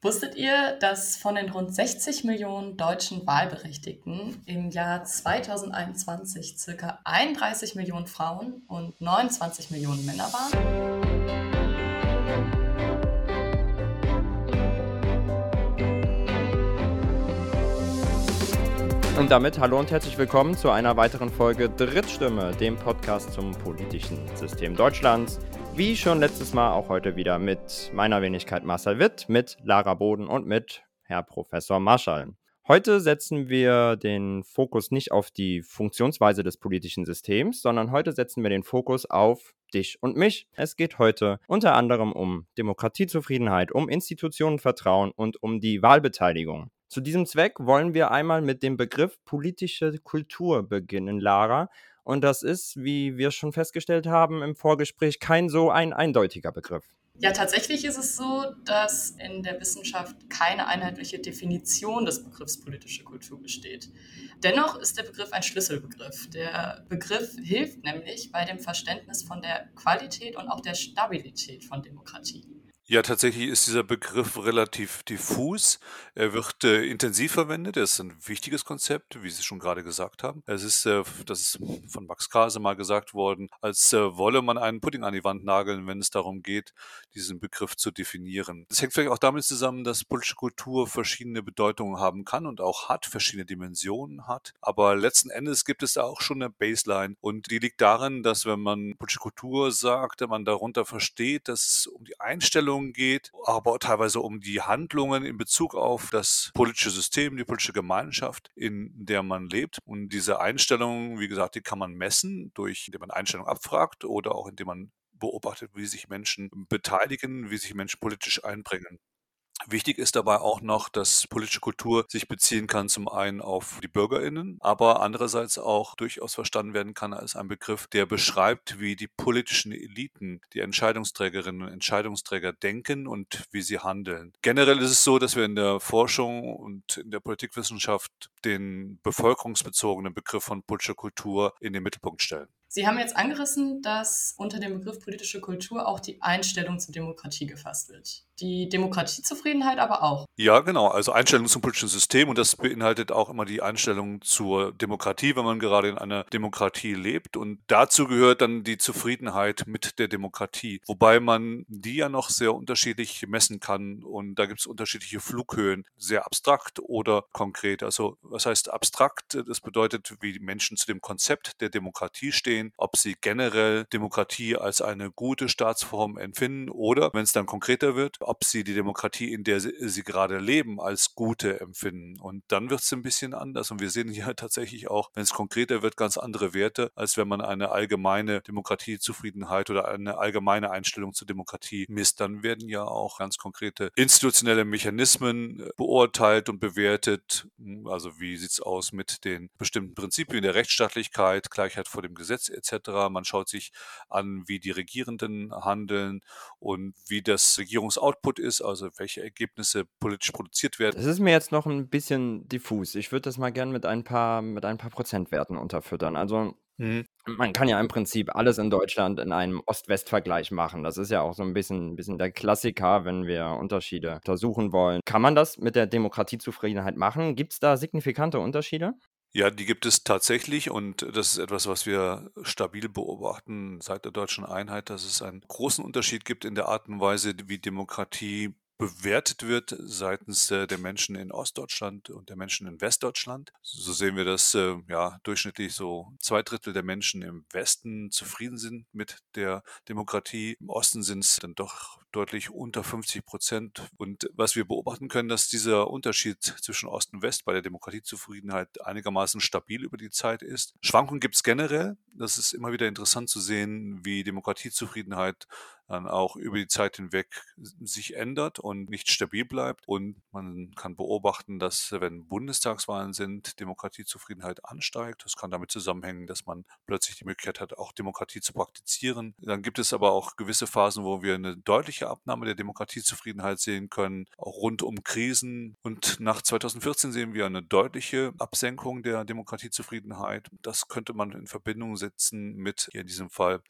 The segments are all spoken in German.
Wusstet ihr, dass von den rund 60 Millionen deutschen Wahlberechtigten im Jahr 2021 ca. 31 Millionen Frauen und 29 Millionen Männer waren? Und damit hallo und herzlich willkommen zu einer weiteren Folge Drittstimme, dem Podcast zum politischen System Deutschlands. Wie schon letztes Mal auch heute wieder mit meiner Wenigkeit Marcel Witt, mit Lara Boden und mit Herr Professor Marschall. Heute setzen wir den Fokus nicht auf die Funktionsweise des politischen Systems, sondern heute setzen wir den Fokus auf dich und mich. Es geht heute unter anderem um Demokratiezufriedenheit, um Institutionenvertrauen und um die Wahlbeteiligung. Zu diesem Zweck wollen wir einmal mit dem Begriff politische Kultur beginnen, Lara. Und das ist, wie wir schon festgestellt haben im Vorgespräch, kein so ein eindeutiger Begriff. Ja, tatsächlich ist es so, dass in der Wissenschaft keine einheitliche Definition des Begriffs politische Kultur besteht. Dennoch ist der Begriff ein Schlüsselbegriff. Der Begriff hilft nämlich bei dem Verständnis von der Qualität und auch der Stabilität von Demokratie. Ja, tatsächlich ist dieser Begriff relativ diffus. Er wird äh, intensiv verwendet. Er ist ein wichtiges Konzept, wie Sie schon gerade gesagt haben. Es ist, äh, das ist von Max Krase mal gesagt worden, als äh, wolle man einen Pudding an die Wand nageln, wenn es darum geht, diesen Begriff zu definieren. Das hängt vielleicht auch damit zusammen, dass politische Kultur verschiedene Bedeutungen haben kann und auch hat, verschiedene Dimensionen hat. Aber letzten Endes gibt es da auch schon eine Baseline und die liegt darin, dass wenn man politische Kultur sagt, man darunter versteht, dass es um die Einstellung Meinungen geht, aber teilweise um die Handlungen in Bezug auf das politische System, die politische Gemeinschaft, in der man lebt. Und diese Einstellungen, wie gesagt, die kann man messen, durch indem man Einstellungen abfragt oder auch indem man beobachtet, wie sich Menschen beteiligen, wie sich Menschen politisch einbringen. Wichtig ist dabei auch noch, dass politische Kultur sich beziehen kann zum einen auf die Bürgerinnen, aber andererseits auch durchaus verstanden werden kann als ein Begriff, der beschreibt, wie die politischen Eliten, die Entscheidungsträgerinnen und Entscheidungsträger denken und wie sie handeln. Generell ist es so, dass wir in der Forschung und in der Politikwissenschaft den bevölkerungsbezogenen Begriff von politischer Kultur in den Mittelpunkt stellen. Sie haben jetzt angerissen, dass unter dem Begriff politische Kultur auch die Einstellung zur Demokratie gefasst wird. Die Demokratiezufriedenheit aber auch. Ja, genau. Also Einstellung zum politischen System und das beinhaltet auch immer die Einstellung zur Demokratie, wenn man gerade in einer Demokratie lebt. Und dazu gehört dann die Zufriedenheit mit der Demokratie. Wobei man die ja noch sehr unterschiedlich messen kann und da gibt es unterschiedliche Flughöhen, sehr abstrakt oder konkret. Also was heißt abstrakt? Das bedeutet, wie die Menschen zu dem Konzept der Demokratie stehen ob sie generell Demokratie als eine gute Staatsform empfinden oder, wenn es dann konkreter wird, ob sie die Demokratie, in der sie, sie gerade leben, als gute empfinden. Und dann wird es ein bisschen anders. Und wir sehen hier tatsächlich auch, wenn es konkreter wird, ganz andere Werte, als wenn man eine allgemeine Demokratiezufriedenheit oder eine allgemeine Einstellung zur Demokratie misst. Dann werden ja auch ganz konkrete institutionelle Mechanismen äh, beurteilt und bewertet. Also wie sieht es aus mit den bestimmten Prinzipien der Rechtsstaatlichkeit, Gleichheit vor dem Gesetz etc. Man schaut sich an, wie die Regierenden handeln und wie das Regierungsoutput ist, also welche Ergebnisse politisch produziert werden. Das ist mir jetzt noch ein bisschen diffus. Ich würde das mal gerne mit ein paar, mit ein paar Prozentwerten unterfüttern. Also mhm. Man kann ja im Prinzip alles in Deutschland in einem Ost-West-Vergleich machen. Das ist ja auch so ein bisschen, ein bisschen der Klassiker, wenn wir Unterschiede untersuchen wollen. Kann man das mit der Demokratiezufriedenheit machen? Gibt es da signifikante Unterschiede? Ja, die gibt es tatsächlich und das ist etwas, was wir stabil beobachten seit der deutschen Einheit, dass es einen großen Unterschied gibt in der Art und Weise, wie Demokratie bewertet wird seitens äh, der Menschen in Ostdeutschland und der Menschen in Westdeutschland. So sehen wir, dass äh, ja durchschnittlich so zwei Drittel der Menschen im Westen zufrieden sind mit der Demokratie. Im Osten sind es dann doch deutlich unter 50 Prozent. Und was wir beobachten können, dass dieser Unterschied zwischen Ost und West bei der Demokratiezufriedenheit einigermaßen stabil über die Zeit ist. Schwankungen gibt es generell. Das ist immer wieder interessant zu sehen, wie Demokratiezufriedenheit dann auch über die Zeit hinweg sich ändert und nicht stabil bleibt. Und man kann beobachten, dass wenn Bundestagswahlen sind, Demokratiezufriedenheit ansteigt. Das kann damit zusammenhängen, dass man plötzlich die Möglichkeit hat, auch Demokratie zu praktizieren. Dann gibt es aber auch gewisse Phasen, wo wir eine deutliche Abnahme der Demokratiezufriedenheit sehen können, auch rund um Krisen. Und nach 2014 sehen wir eine deutliche Absenkung der Demokratiezufriedenheit. Das könnte man in Verbindung setzen mit, hier in diesem Fall,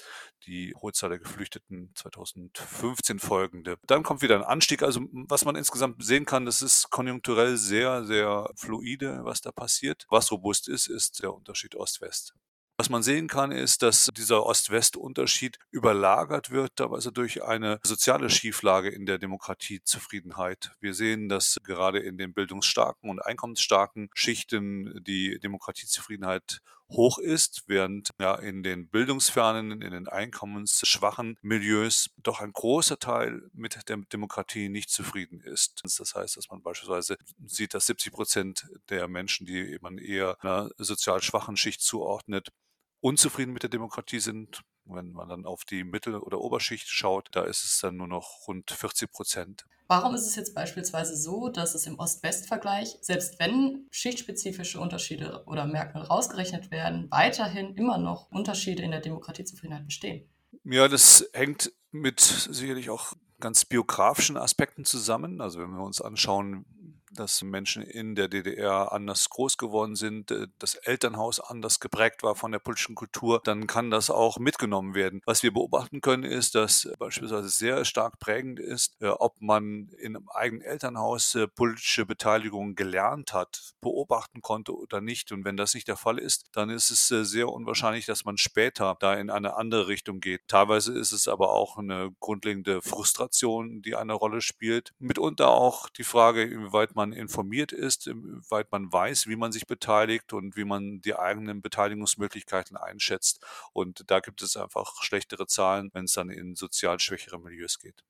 die hohe Zahl der Geflüchteten 2015 folgende. Dann kommt wieder ein Anstieg. Also was man insgesamt sehen kann, das ist konjunkturell sehr, sehr fluide, was da passiert. Was robust ist, ist der Unterschied Ost-West. Was man sehen kann, ist, dass dieser Ost-West-Unterschied überlagert wird, teilweise durch eine soziale Schieflage in der Demokratiezufriedenheit. Wir sehen, dass gerade in den bildungsstarken und einkommensstarken Schichten die Demokratiezufriedenheit hoch ist, während ja in den bildungsfernen, in den einkommensschwachen Milieus doch ein großer Teil mit der Demokratie nicht zufrieden ist. Das heißt, dass man beispielsweise sieht, dass 70 Prozent der Menschen, die man eher einer sozial schwachen Schicht zuordnet, unzufrieden mit der Demokratie sind. Wenn man dann auf die Mittel- oder Oberschicht schaut, da ist es dann nur noch rund 40 Prozent. Warum ist es jetzt beispielsweise so, dass es im Ost-West-Vergleich, selbst wenn schichtspezifische Unterschiede oder Merkmale rausgerechnet werden, weiterhin immer noch Unterschiede in der Demokratiezufriedenheit bestehen? Ja, das hängt mit sicherlich auch ganz biografischen Aspekten zusammen. Also wenn wir uns anschauen, dass Menschen in der DDR anders groß geworden sind, äh, das Elternhaus anders geprägt war von der politischen Kultur, dann kann das auch mitgenommen werden. Was wir beobachten können, ist, dass beispielsweise sehr stark prägend ist, äh, ob man in einem eigenen Elternhaus äh, politische Beteiligung gelernt hat, beobachten konnte oder nicht. Und wenn das nicht der Fall ist, dann ist es sehr unwahrscheinlich, dass man später da in eine andere Richtung geht. Teilweise ist es aber auch eine grundlegende Frustration, die eine Rolle spielt. Mitunter auch die Frage, inwieweit man informiert ist, inwieweit man weiß, wie man sich beteiligt und wie man die eigenen Beteiligungsmöglichkeiten einschätzt. Und da gibt es einfach schlechtere Zahlen, wenn es dann in sozial schwächere Milieus geht.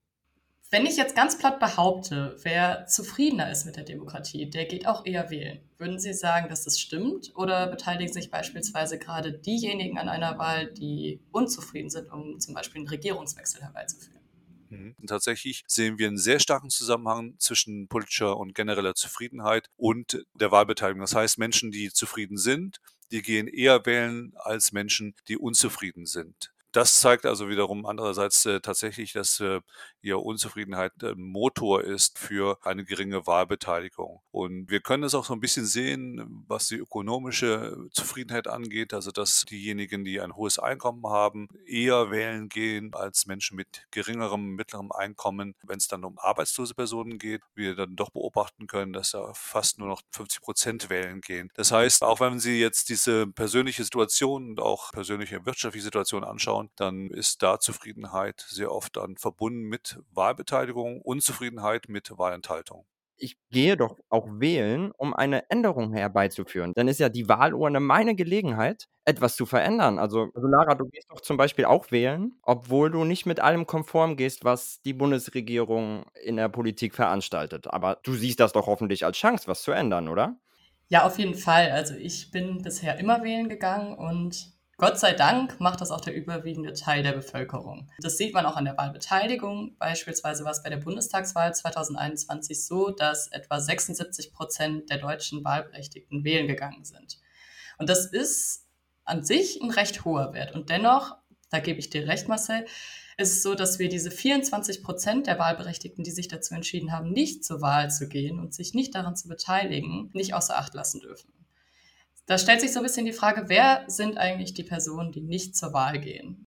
Wenn ich jetzt ganz platt behaupte, wer zufriedener ist mit der Demokratie, der geht auch eher wählen. Würden Sie sagen, dass das stimmt? Oder beteiligen sich beispielsweise gerade diejenigen an einer Wahl, die unzufrieden sind, um zum Beispiel einen Regierungswechsel herbeizuführen? Mhm. Tatsächlich sehen wir einen sehr starken Zusammenhang zwischen politischer und genereller Zufriedenheit und der Wahlbeteiligung. Das heißt, Menschen, die zufrieden sind, die gehen eher wählen als Menschen, die unzufrieden sind. Das zeigt also wiederum andererseits äh, tatsächlich, dass äh, ihre Unzufriedenheit ein Motor ist für eine geringe Wahlbeteiligung. Und wir können es auch so ein bisschen sehen, was die ökonomische Zufriedenheit angeht, also dass diejenigen, die ein hohes Einkommen haben, eher wählen gehen als Menschen mit geringerem, mittlerem Einkommen. Wenn es dann um arbeitslose Personen geht, wir dann doch beobachten können, dass da fast nur noch 50 Prozent wählen gehen. Das heißt, auch wenn Sie jetzt diese persönliche Situation und auch persönliche wirtschaftliche Situation anschauen, dann ist da Zufriedenheit sehr oft dann verbunden mit Wahlbeteiligung, Unzufriedenheit mit Wahlenthaltung ich gehe doch auch wählen, um eine Änderung herbeizuführen. Dann ist ja die Wahlurne meine Gelegenheit, etwas zu verändern. Also, also Lara, du gehst doch zum Beispiel auch wählen, obwohl du nicht mit allem konform gehst, was die Bundesregierung in der Politik veranstaltet. Aber du siehst das doch hoffentlich als Chance, was zu ändern, oder? Ja, auf jeden Fall. Also ich bin bisher immer wählen gegangen und Gott sei Dank macht das auch der überwiegende Teil der Bevölkerung. Das sieht man auch an der Wahlbeteiligung. Beispielsweise war es bei der Bundestagswahl 2021 so, dass etwa 76 Prozent der deutschen Wahlberechtigten wählen gegangen sind. Und das ist an sich ein recht hoher Wert. Und dennoch, da gebe ich dir recht, Marcel, ist es so, dass wir diese 24 Prozent der Wahlberechtigten, die sich dazu entschieden haben, nicht zur Wahl zu gehen und sich nicht daran zu beteiligen, nicht außer Acht lassen dürfen. Da stellt sich so ein bisschen die Frage, wer sind eigentlich die Personen, die nicht zur Wahl gehen?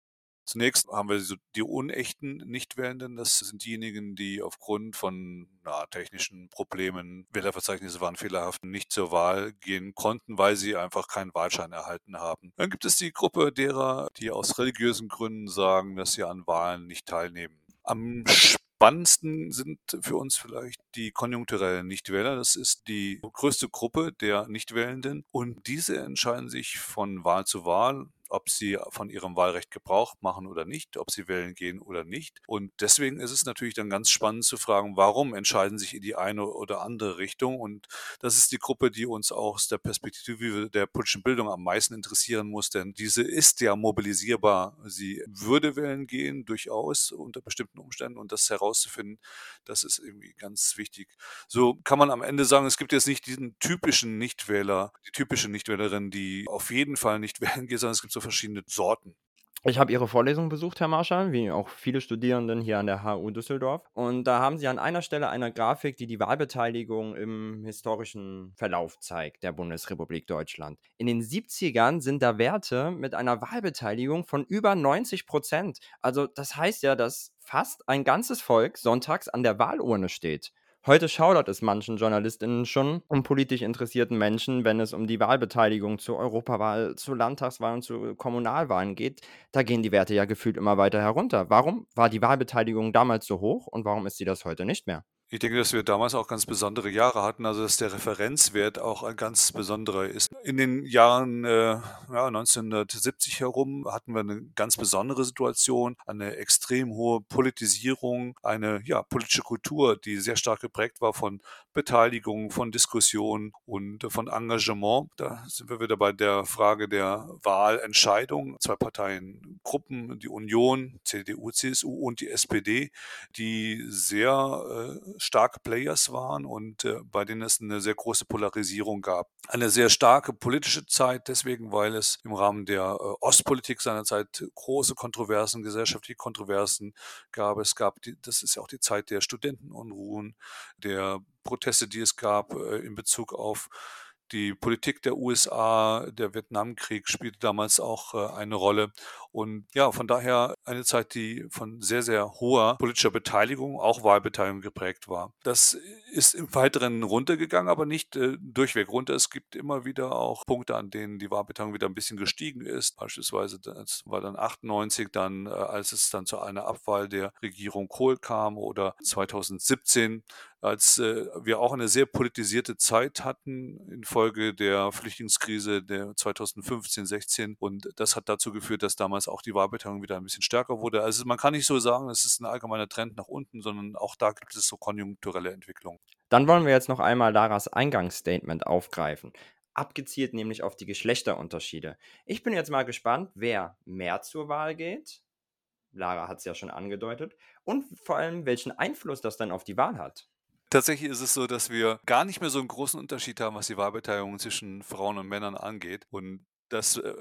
Zunächst haben wir die unechten Nichtwählenden. Das sind diejenigen, die aufgrund von na, technischen Problemen, Wählerverzeichnisse waren fehlerhaft, nicht zur Wahl gehen konnten, weil sie einfach keinen Wahlschein erhalten haben. Dann gibt es die Gruppe derer, die aus religiösen Gründen sagen, dass sie an Wahlen nicht teilnehmen. Am spannendsten sind für uns vielleicht die konjunkturellen Nichtwähler. Das ist die größte Gruppe der Nichtwählenden und diese entscheiden sich von Wahl zu Wahl ob sie von ihrem Wahlrecht Gebrauch machen oder nicht, ob sie wählen gehen oder nicht. Und deswegen ist es natürlich dann ganz spannend zu fragen, warum entscheiden sich in die eine oder andere Richtung. Und das ist die Gruppe, die uns auch aus der Perspektive der politischen Bildung am meisten interessieren muss, denn diese ist ja mobilisierbar. Sie würde wählen gehen, durchaus unter bestimmten Umständen. Und das herauszufinden, das ist irgendwie ganz wichtig. So kann man am Ende sagen, es gibt jetzt nicht diesen typischen Nichtwähler, die typische Nichtwählerin, die auf jeden Fall nicht wählen geht, sondern es gibt so verschiedene Sorten. Ich habe Ihre Vorlesung besucht, Herr Marschall, wie auch viele Studierenden hier an der HU Düsseldorf. Und da haben Sie an einer Stelle eine Grafik, die die Wahlbeteiligung im historischen Verlauf zeigt der Bundesrepublik Deutschland. In den 70ern sind da Werte mit einer Wahlbeteiligung von über 90 Prozent. Also das heißt ja, dass fast ein ganzes Volk sonntags an der Wahlurne steht. Heute schaudert es manchen JournalistInnen schon um politisch interessierten Menschen, wenn es um die Wahlbeteiligung zur Europawahl, zur Landtagswahl und zu Kommunalwahlen geht. Da gehen die Werte ja gefühlt immer weiter herunter. Warum war die Wahlbeteiligung damals so hoch und warum ist sie das heute nicht mehr? Ich denke, dass wir damals auch ganz besondere Jahre hatten, also dass der Referenzwert auch ein ganz besonderer ist. In den Jahren äh, ja, 1970 herum hatten wir eine ganz besondere Situation, eine extrem hohe Politisierung, eine ja, politische Kultur, die sehr stark geprägt war von Beteiligung, von Diskussion und von Engagement. Da sind wir wieder bei der Frage der Wahlentscheidung. Zwei Parteiengruppen, die Union, CDU, CSU und die SPD, die sehr äh, starke Players waren und äh, bei denen es eine sehr große Polarisierung gab. Eine sehr starke politische Zeit, deswegen, weil es im Rahmen der äh, Ostpolitik seinerzeit große Kontroversen, gesellschaftliche Kontroversen gab. Es gab, die, das ist ja auch die Zeit der Studentenunruhen, der Proteste, die es gab äh, in Bezug auf die Politik der USA, der Vietnamkrieg spielte damals auch äh, eine Rolle. Und ja, von daher eine Zeit, die von sehr, sehr hoher politischer Beteiligung, auch Wahlbeteiligung geprägt war. Das ist im Weiteren runtergegangen, aber nicht äh, durchweg runter. Es gibt immer wieder auch Punkte, an denen die Wahlbeteiligung wieder ein bisschen gestiegen ist. Beispielsweise, das war dann 98, dann, äh, als es dann zu einer Abwahl der Regierung Kohl kam oder 2017 als äh, wir auch eine sehr politisierte Zeit hatten infolge der Flüchtlingskrise der 2015, 16 und das hat dazu geführt, dass damals auch die Wahlbeteiligung wieder ein bisschen stärker wurde. Also man kann nicht so sagen, es ist ein allgemeiner Trend nach unten, sondern auch da gibt es so konjunkturelle Entwicklungen. Dann wollen wir jetzt noch einmal Laras Eingangsstatement aufgreifen abgezielt nämlich auf die Geschlechterunterschiede. Ich bin jetzt mal gespannt, wer mehr zur Wahl geht. Lara hat es ja schon angedeutet. Und vor allem, welchen Einfluss das dann auf die Wahl hat. Tatsächlich ist es so, dass wir gar nicht mehr so einen großen Unterschied haben, was die Wahlbeteiligung zwischen Frauen und Männern angeht. Und das äh,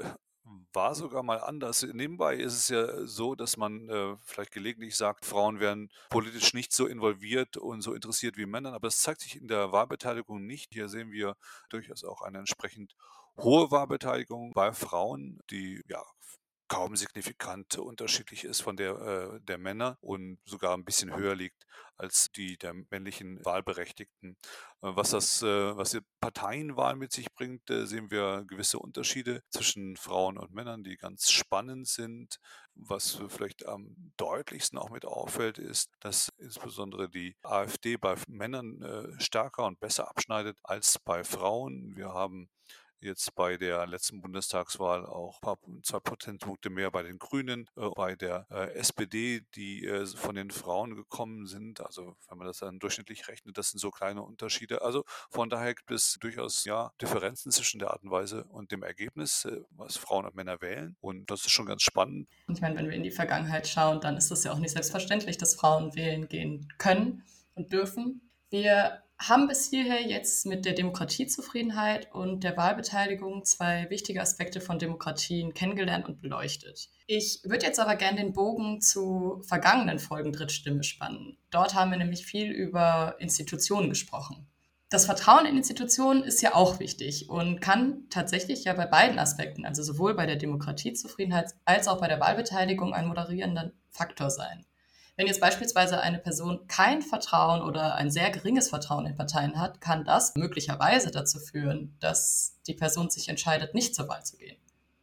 war sogar mal anders. Nebenbei ist es ja so, dass man äh, vielleicht gelegentlich sagt, Frauen werden politisch nicht so involviert und so interessiert wie Männer, aber das zeigt sich in der Wahlbeteiligung nicht. Hier sehen wir durchaus auch eine entsprechend hohe Wahlbeteiligung bei Frauen, die ja kaum signifikant unterschiedlich ist von der äh, der Männer und sogar ein bisschen höher liegt als die der männlichen Wahlberechtigten. Äh, was das, äh, was die Parteienwahl mit sich bringt, äh, sehen wir gewisse Unterschiede zwischen Frauen und Männern, die ganz spannend sind. Was vielleicht am deutlichsten auch mit auffällt, ist, dass insbesondere die AfD bei Männern äh, stärker und besser abschneidet als bei Frauen. Wir haben jetzt bei der letzten Bundestagswahl auch paar, zwei Prozentpunkte mehr bei den Grünen, äh, bei der äh, SPD, die äh, von den Frauen gekommen sind. Also wenn man das dann durchschnittlich rechnet, das sind so kleine Unterschiede. Also von daher gibt es durchaus ja Differenzen zwischen der Art und Weise und dem Ergebnis, äh, was Frauen und Männer wählen. Und das ist schon ganz spannend. Und ich meine, wenn wir in die Vergangenheit schauen, dann ist es ja auch nicht selbstverständlich, dass Frauen wählen gehen können und dürfen. Wir haben bis hierher jetzt mit der Demokratiezufriedenheit und der Wahlbeteiligung zwei wichtige Aspekte von Demokratien kennengelernt und beleuchtet. Ich würde jetzt aber gerne den Bogen zu vergangenen Folgen Drittstimme spannen. Dort haben wir nämlich viel über Institutionen gesprochen. Das Vertrauen in Institutionen ist ja auch wichtig und kann tatsächlich ja bei beiden Aspekten, also sowohl bei der Demokratiezufriedenheit als auch bei der Wahlbeteiligung, ein moderierender Faktor sein. Wenn jetzt beispielsweise eine Person kein Vertrauen oder ein sehr geringes Vertrauen in Parteien hat, kann das möglicherweise dazu führen, dass die Person sich entscheidet, nicht zur Wahl zu gehen.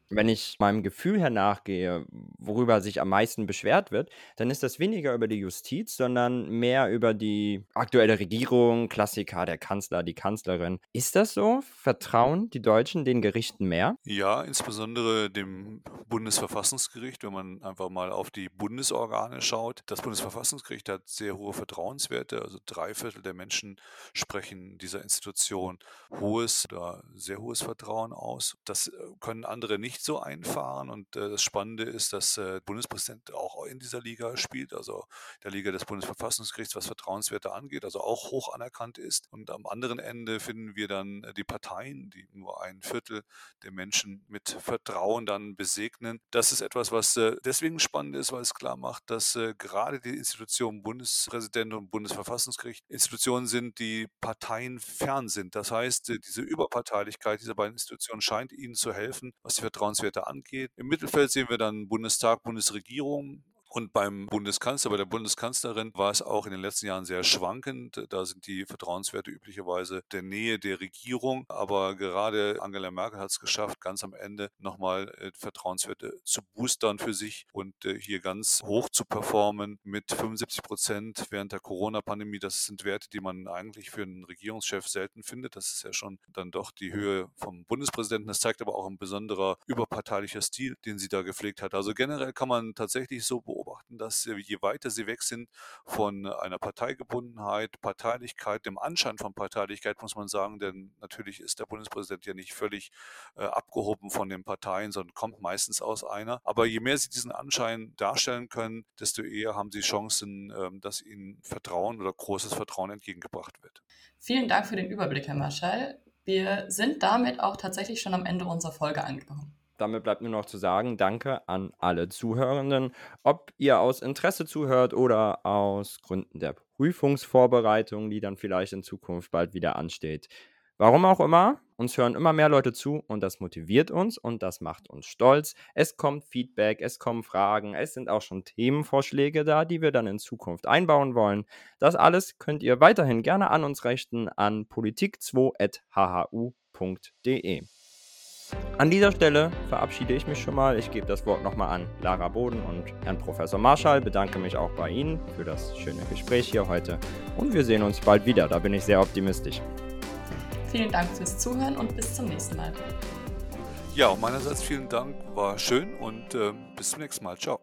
Wenn ich meinem Gefühl her nachgehe, worüber sich am meisten beschwert wird, dann ist das weniger über die Justiz, sondern mehr über die aktuelle Regierung, Klassiker, der Kanzler, die Kanzlerin. Ist das so? Vertrauen die Deutschen den Gerichten mehr? Ja, insbesondere dem Bundesverfassungsgericht, wenn man einfach mal auf die Bundesorgane schaut. Das Bundesverfassungsgericht hat sehr hohe Vertrauenswerte, also drei Viertel der Menschen sprechen dieser Institution hohes oder sehr hohes Vertrauen aus. Das äh, können andere nicht nicht so einfahren. Und äh, das Spannende ist, dass äh, Bundespräsident auch in dieser Liga spielt, also der Liga des Bundesverfassungsgerichts, was Vertrauenswerte angeht, also auch hoch anerkannt ist. Und am anderen Ende finden wir dann äh, die Parteien, die nur ein Viertel der Menschen mit Vertrauen dann besegnen. Das ist etwas, was äh, deswegen spannend ist, weil es klar macht, dass äh, gerade die Institutionen Bundespräsident und Bundesverfassungsgericht Institutionen sind, die parteienfern sind. Das heißt, diese Überparteilichkeit dieser beiden Institutionen scheint ihnen zu helfen, was die Vertrauenswerte angeht. Im Mittelfeld sehen wir dann Bundestag, Bundesregierung, und beim Bundeskanzler, bei der Bundeskanzlerin war es auch in den letzten Jahren sehr schwankend. Da sind die Vertrauenswerte üblicherweise der Nähe der Regierung. Aber gerade Angela Merkel hat es geschafft, ganz am Ende nochmal äh, Vertrauenswerte zu boostern für sich und äh, hier ganz hoch zu performen mit 75 Prozent während der Corona-Pandemie. Das sind Werte, die man eigentlich für einen Regierungschef selten findet. Das ist ja schon dann doch die Höhe vom Bundespräsidenten. Das zeigt aber auch ein besonderer überparteilicher Stil, den sie da gepflegt hat. Also generell kann man tatsächlich so beobachten, beobachten, dass je weiter sie weg sind von einer Parteigebundenheit, Parteilichkeit, dem Anschein von Parteilichkeit, muss man sagen, denn natürlich ist der Bundespräsident ja nicht völlig äh, abgehoben von den Parteien, sondern kommt meistens aus einer. Aber je mehr sie diesen Anschein darstellen können, desto eher haben sie Chancen, äh, dass ihnen Vertrauen oder großes Vertrauen entgegengebracht wird. Vielen Dank für den Überblick, Herr Marschall. Wir sind damit auch tatsächlich schon am Ende unserer Folge angekommen. Damit bleibt nur noch zu sagen, danke an alle Zuhörenden. Ob ihr aus Interesse zuhört oder aus Gründen der Prüfungsvorbereitung, die dann vielleicht in Zukunft bald wieder ansteht. Warum auch immer, uns hören immer mehr Leute zu und das motiviert uns und das macht uns stolz. Es kommt Feedback, es kommen Fragen, es sind auch schon Themenvorschläge da, die wir dann in Zukunft einbauen wollen. Das alles könnt ihr weiterhin gerne an uns richten an politik2.hhu.de. An dieser Stelle verabschiede ich mich schon mal. Ich gebe das Wort nochmal an Lara Boden und Herrn Professor Marschall. Bedanke mich auch bei Ihnen für das schöne Gespräch hier heute. Und wir sehen uns bald wieder. Da bin ich sehr optimistisch. Vielen Dank fürs Zuhören und bis zum nächsten Mal. Ja, auch meinerseits vielen Dank. War schön und äh, bis zum nächsten Mal. Ciao.